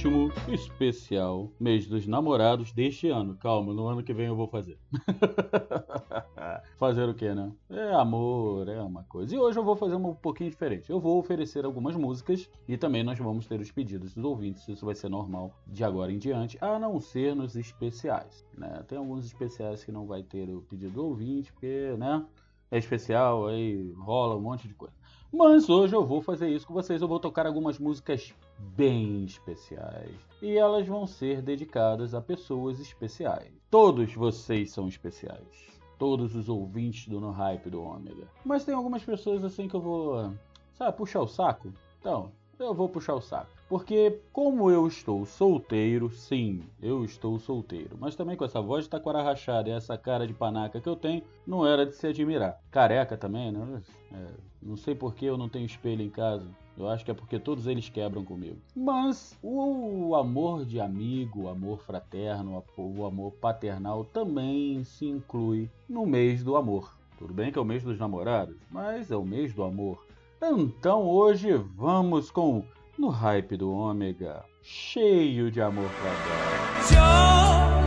Último especial mês dos namorados deste ano. Calma, no ano que vem eu vou fazer. fazer o que, né? É amor, é uma coisa. E hoje eu vou fazer um pouquinho diferente. Eu vou oferecer algumas músicas e também nós vamos ter os pedidos dos ouvintes. Isso vai ser normal de agora em diante, a não ser nos especiais. Né? Tem alguns especiais que não vai ter o pedido do ouvinte, porque, né? é especial, aí rola um monte de coisa. Mas hoje eu vou fazer isso com vocês. Eu vou tocar algumas músicas bem especiais. E elas vão ser dedicadas a pessoas especiais. Todos vocês são especiais. Todos os ouvintes do No Hype do Ômega. Mas tem algumas pessoas assim que eu vou, sabe, puxar o saco. Então, eu vou puxar o saco. Porque como eu estou solteiro, sim, eu estou solteiro. Mas também com essa voz de taquara rachada e essa cara de panaca que eu tenho, não era de se admirar. Careca também, né? É, não sei por que eu não tenho espelho em casa. Eu acho que é porque todos eles quebram comigo. Mas o amor de amigo, o amor fraterno, o amor paternal também se inclui no mês do amor. Tudo bem que é o mês dos namorados, mas é o mês do amor. Então hoje vamos com no hype do Ômega, cheio de amor dar.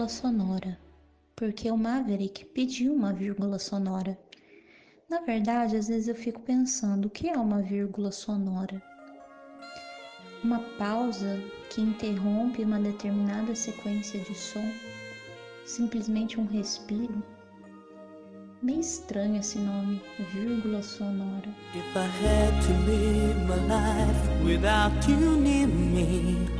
Vírgula sonora, porque o Maverick pediu uma vírgula sonora. Na verdade, às vezes eu fico pensando o que é uma vírgula sonora? Uma pausa que interrompe uma determinada sequência de som? Simplesmente um respiro? Meio estranho esse nome, vírgula sonora. If I had to live my life without you near me,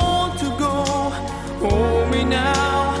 Hold me now,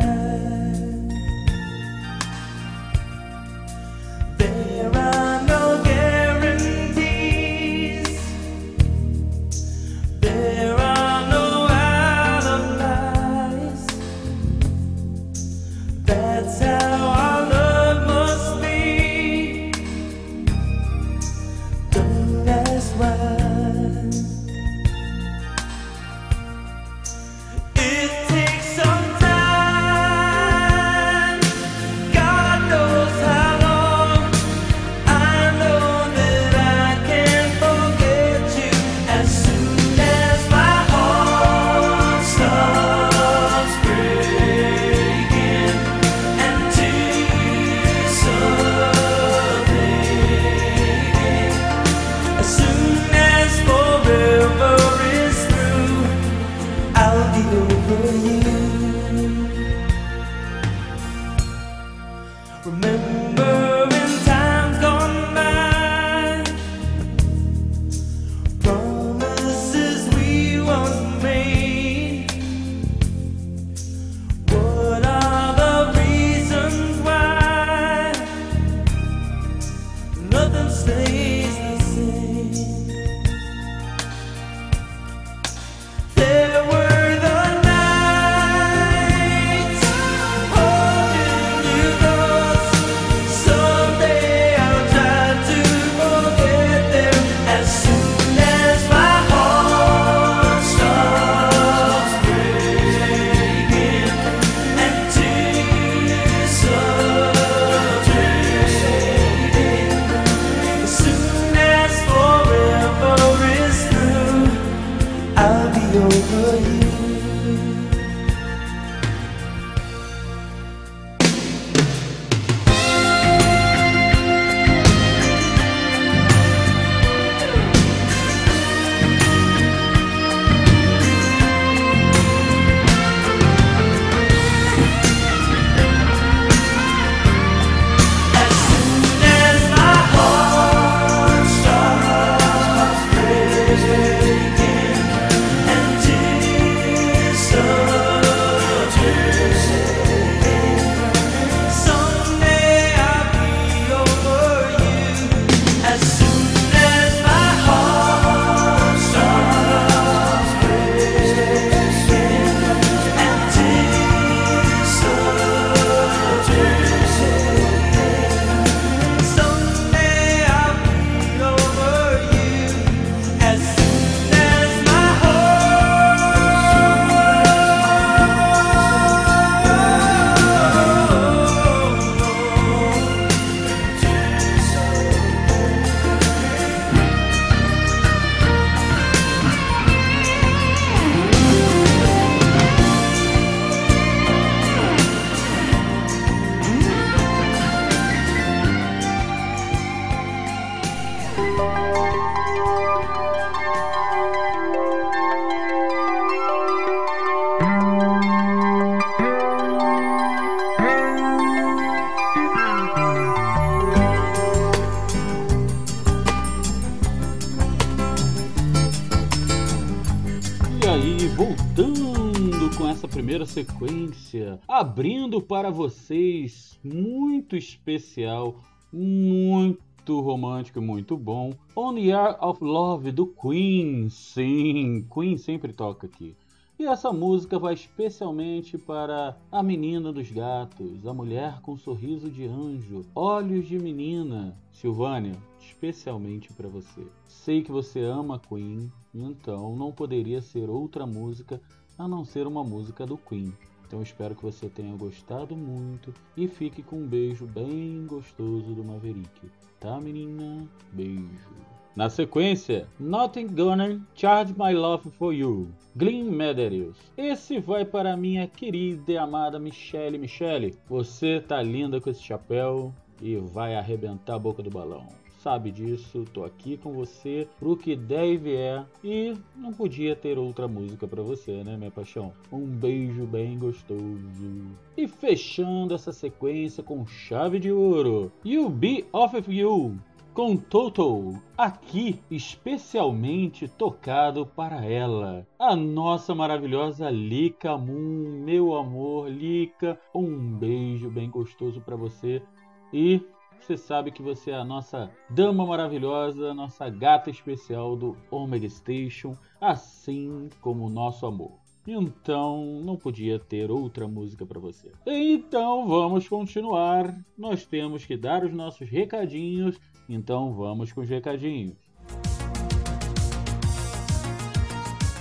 voltando com essa primeira sequência, abrindo para vocês, muito especial, muito romântico e muito bom, On the Air of Love do Queen. Sim, Queen sempre toca aqui. E essa música vai especialmente para a menina dos gatos, a mulher com sorriso de anjo, olhos de menina. Silvânia, especialmente para você. Sei que você ama Queen, então não poderia ser outra música a não ser uma música do Queen. Então espero que você tenha gostado muito e fique com um beijo bem gostoso do Maverick. Tá, menina? Beijo. Na sequência, Nothing Gonna Charge My Love For You, Glenn Medeiros. Esse vai para minha querida e amada Michelle. Michelle, você tá linda com esse chapéu e vai arrebentar a boca do balão. Sabe disso, tô aqui com você pro que der e vier e não podia ter outra música para você, né, minha paixão? Um beijo bem gostoso. E fechando essa sequência com chave de ouro, You Be Off of You, com Total, aqui especialmente tocado para ela, a nossa maravilhosa Lika Moon, meu amor, Lika, um beijo bem gostoso para você e você sabe que você é a nossa dama maravilhosa, nossa gata especial do Omega Station, assim como o nosso amor. Então, não podia ter outra música para você. Então, vamos continuar. Nós temos que dar os nossos recadinhos então vamos com os recadinhos.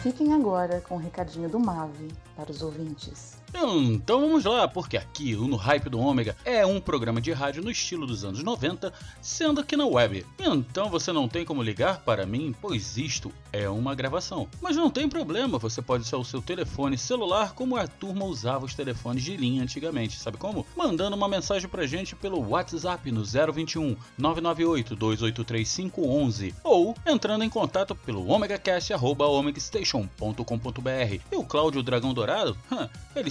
Fiquem agora com o recadinho do Mave para os ouvintes. Então vamos lá, porque aqui o No Hype do Ômega é um programa de rádio no estilo dos anos 90, sendo que na web. Então você não tem como ligar para mim, pois isto é uma gravação. Mas não tem problema, você pode usar o seu telefone celular como a turma usava os telefones de linha antigamente, sabe como? Mandando uma mensagem pra gente pelo WhatsApp no 021 998 283 511 ou entrando em contato pelo omegacast@omegastation.com.br. E o Cláudio Dragão Dourado, hum, ele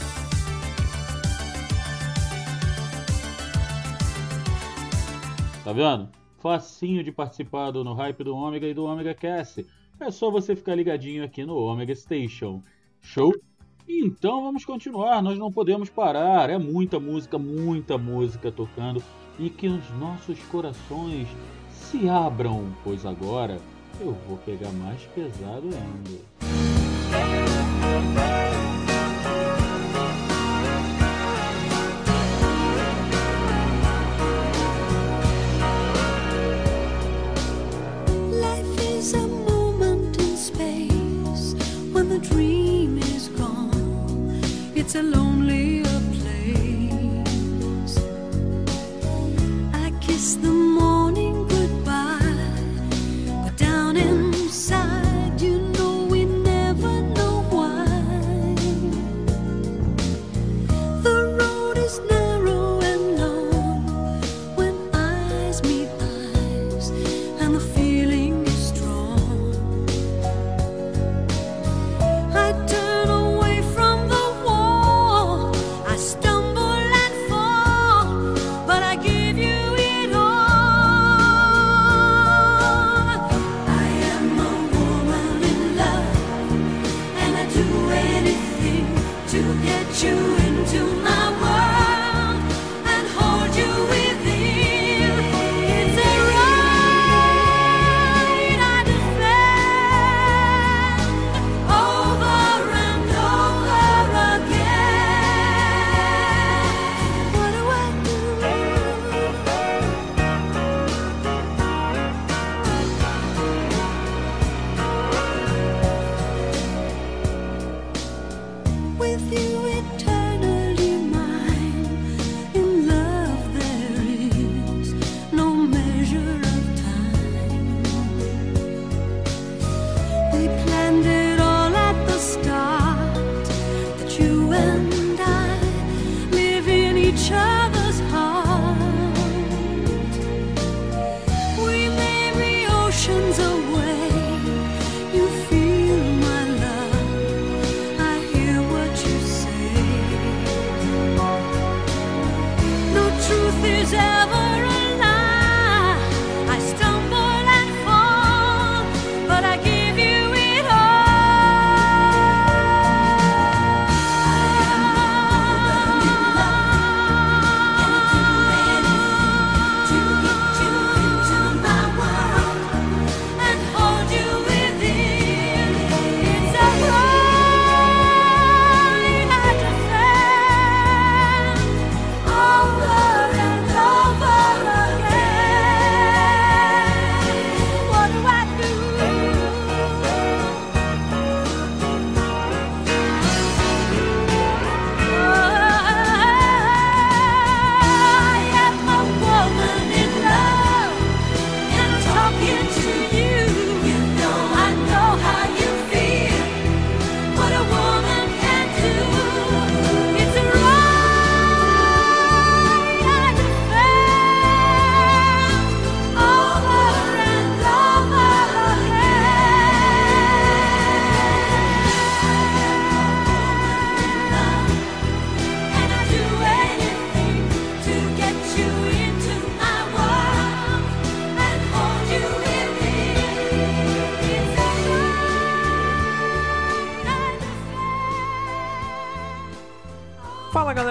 Tá vendo? Facinho de participar do No Hype do Ômega e do Ômega Cast. É só você ficar ligadinho aqui no Omega Station. Show? Então vamos continuar, nós não podemos parar. É muita música, muita música tocando e que os nossos corações se abram, pois agora eu vou pegar mais pesado ainda.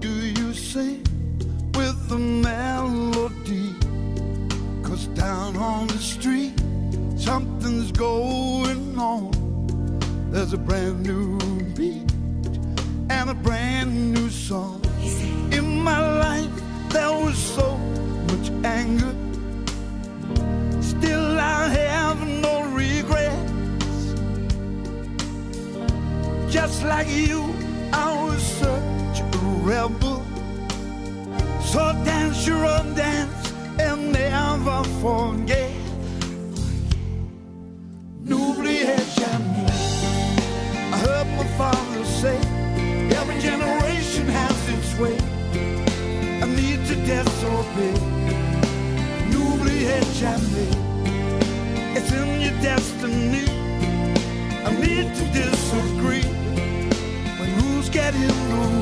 Do you sing with the melody? Cause down on the street, something's going on. There's a brand new beat and a brand new song. In my life, there was so much anger. Still, I have no regrets. Just like you, I was rebel. So dance your own dance and never forget. N'oubliez jamais. I heard my father say, every generation has its way. I need to disobey. N'oubliez jamais. It's in your destiny. I need to disagree when rules get in the way.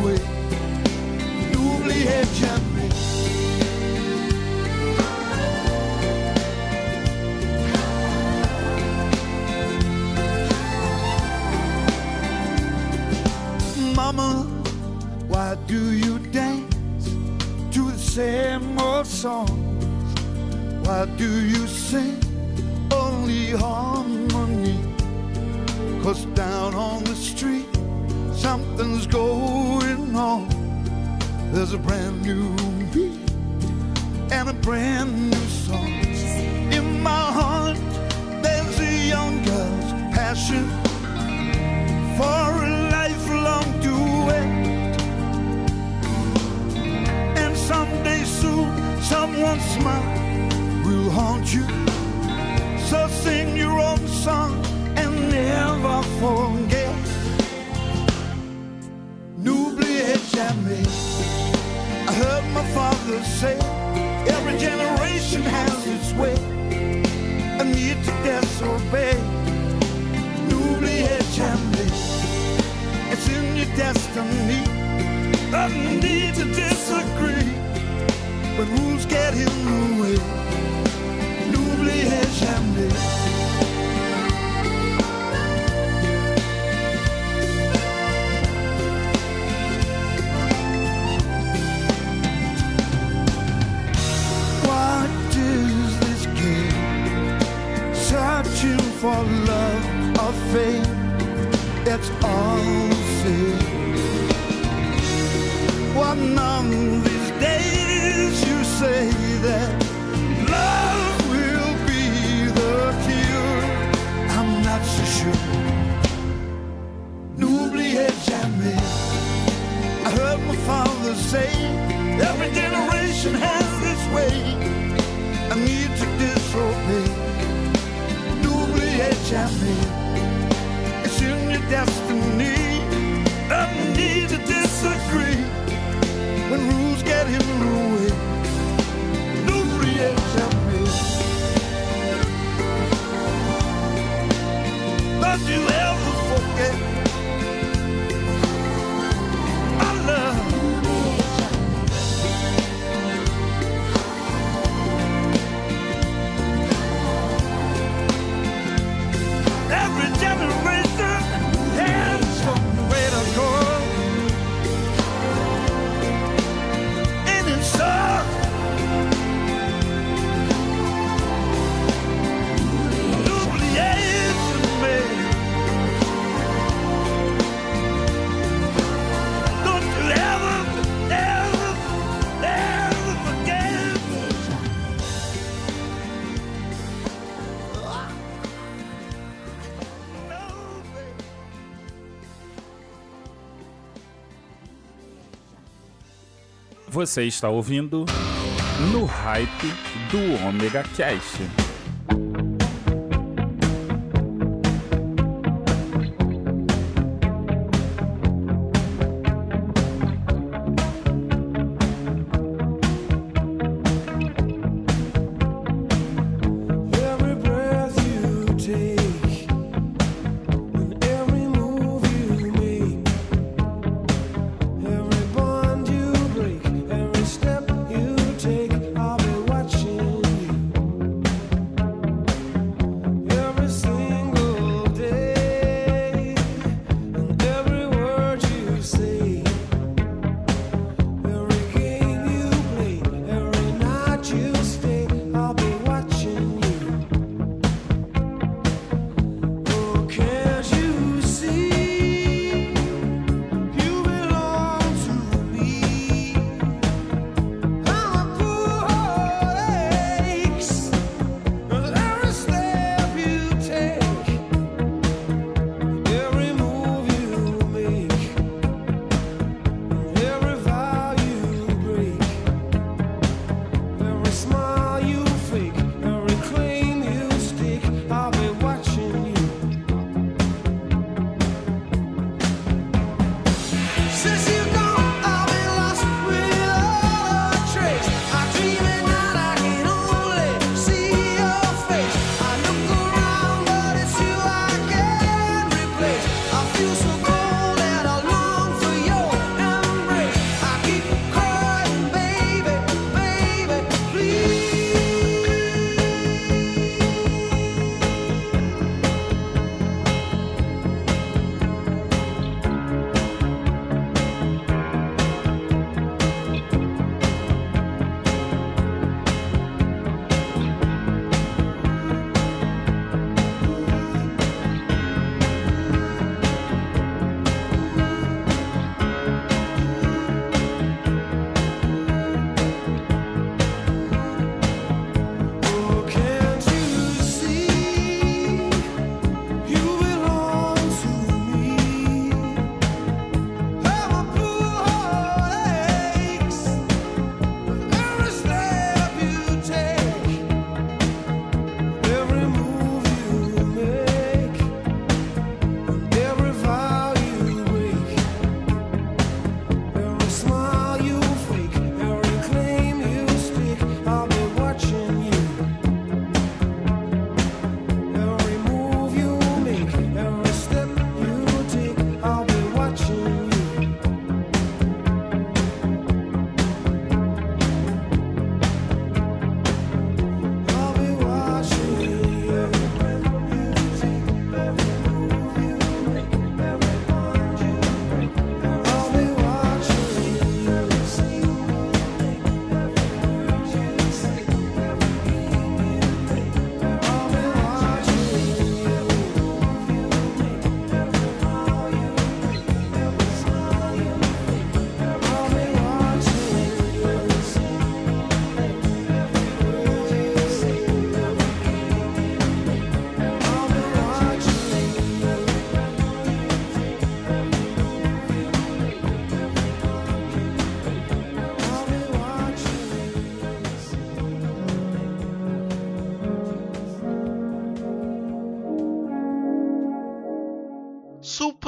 Down on the street, something's going on. There's a brand new beat and a brand new song. In my heart, there's a young girl's passion for a lifelong duet. And someday soon, someone's smile will haunt you. So sing your own song and never forget. N'oubliez jamais. I heard my father say, every generation has its way. I need to disobey. N'oubliez jamais. It's in your destiny. I need to disagree when rules get in the way. N'oubliez jamais. Fame. It's same. One of these days you say that love will be the cure. I'm not so sure. N'oubliez jamais. I heard my father say, every generation has its way. I need to disobey. N'oubliez jamais destiny. Você está ouvindo No Hype do Omega Cast.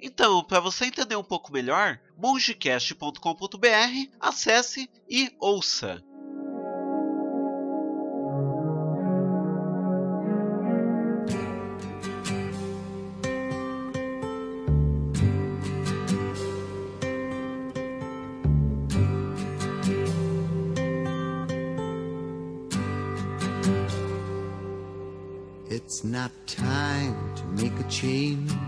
Então, para você entender um pouco melhor, mongecast.com.br, acesse e ouça. It's not time to make a change.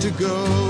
to go.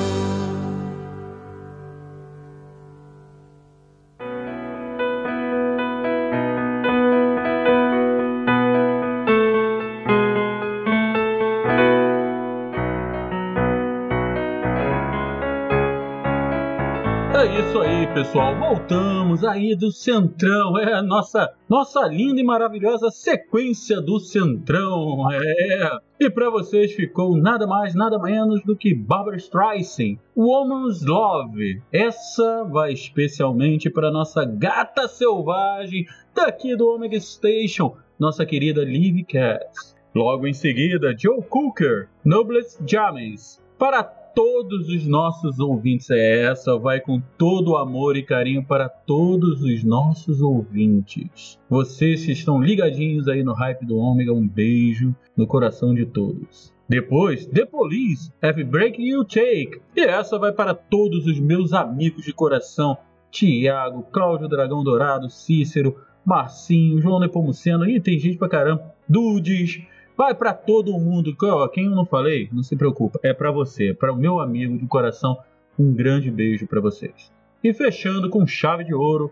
Voltamos aí do Centrão. É a nossa, nossa linda e maravilhosa sequência do Centrão. É. E para vocês ficou nada mais, nada menos do que Barbara Streisand, Woman's Love. Essa vai especialmente para nossa gata selvagem daqui do Omega Station, nossa querida Liv Cass. Logo em seguida, Joe Cooker, Noblest James. Para todos os nossos ouvintes. É, essa vai com todo o amor e carinho para todos os nossos ouvintes. Vocês que estão ligadinhos aí no hype do Ômega, um beijo no coração de todos. Depois, The Police, Every Break You Take. E essa vai para todos os meus amigos de coração. Tiago, Cláudio Dragão Dourado, Cícero, Marcinho, João Nepomuceno. E tem gente pra caramba. Dudes. Vai para todo mundo. Quem eu não falei, não se preocupa. É para você, para o meu amigo de coração. Um grande beijo para vocês. E fechando com chave de ouro,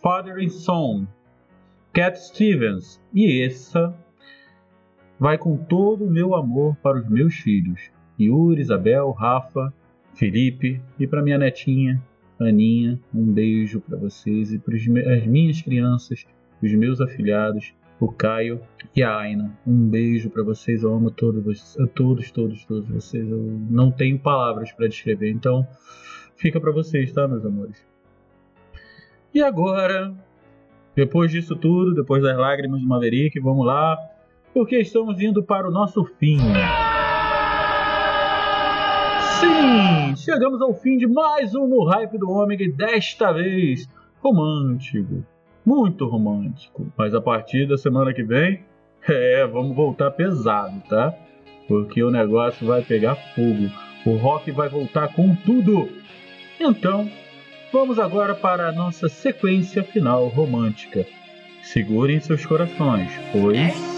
Father and Son, Cat Stevens. E essa vai com todo o meu amor para os meus filhos, Yuri, Isabel, Rafa, Felipe e para minha netinha, Aninha. Um beijo para vocês e para as minhas crianças, os meus afilhados, o Caio e a Aina. Um beijo para vocês, eu amo todos, todos, todos, todos vocês. Eu não tenho palavras para descrever, então fica para vocês, tá, meus amores? E agora, depois disso tudo, depois das lágrimas do Maverick, vamos lá porque estamos indo para o nosso fim. Sim, chegamos ao fim de mais um No Hype do Ômega desta vez romântico, muito romântico. Mas a partir da semana que vem, é, vamos voltar pesado, tá? Porque o negócio vai pegar fogo. O rock vai voltar com tudo. Então, vamos agora para a nossa sequência final romântica. Segurem seus corações, pois.